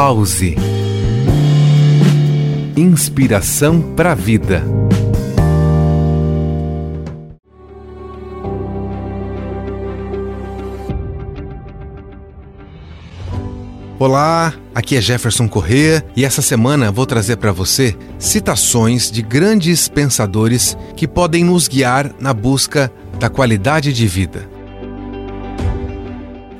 Pause. Inspiração para a vida. Olá, aqui é Jefferson Correa e essa semana vou trazer para você citações de grandes pensadores que podem nos guiar na busca da qualidade de vida.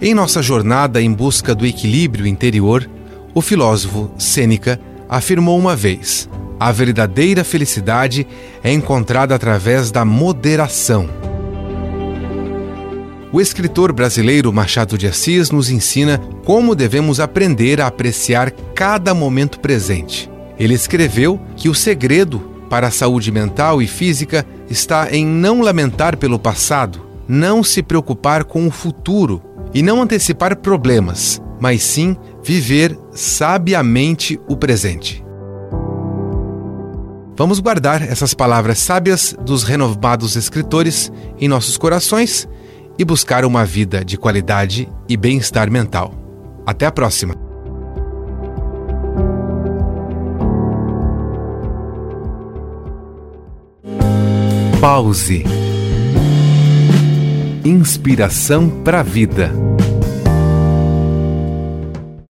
Em nossa jornada em busca do equilíbrio interior, o filósofo Sêneca afirmou uma vez: a verdadeira felicidade é encontrada através da moderação. O escritor brasileiro Machado de Assis nos ensina como devemos aprender a apreciar cada momento presente. Ele escreveu que o segredo para a saúde mental e física está em não lamentar pelo passado, não se preocupar com o futuro e não antecipar problemas, mas sim viver sabiamente o presente. Vamos guardar essas palavras sábias dos renovados escritores em nossos corações e buscar uma vida de qualidade e bem-estar mental. Até a próxima! Pause. Inspiração para a vida.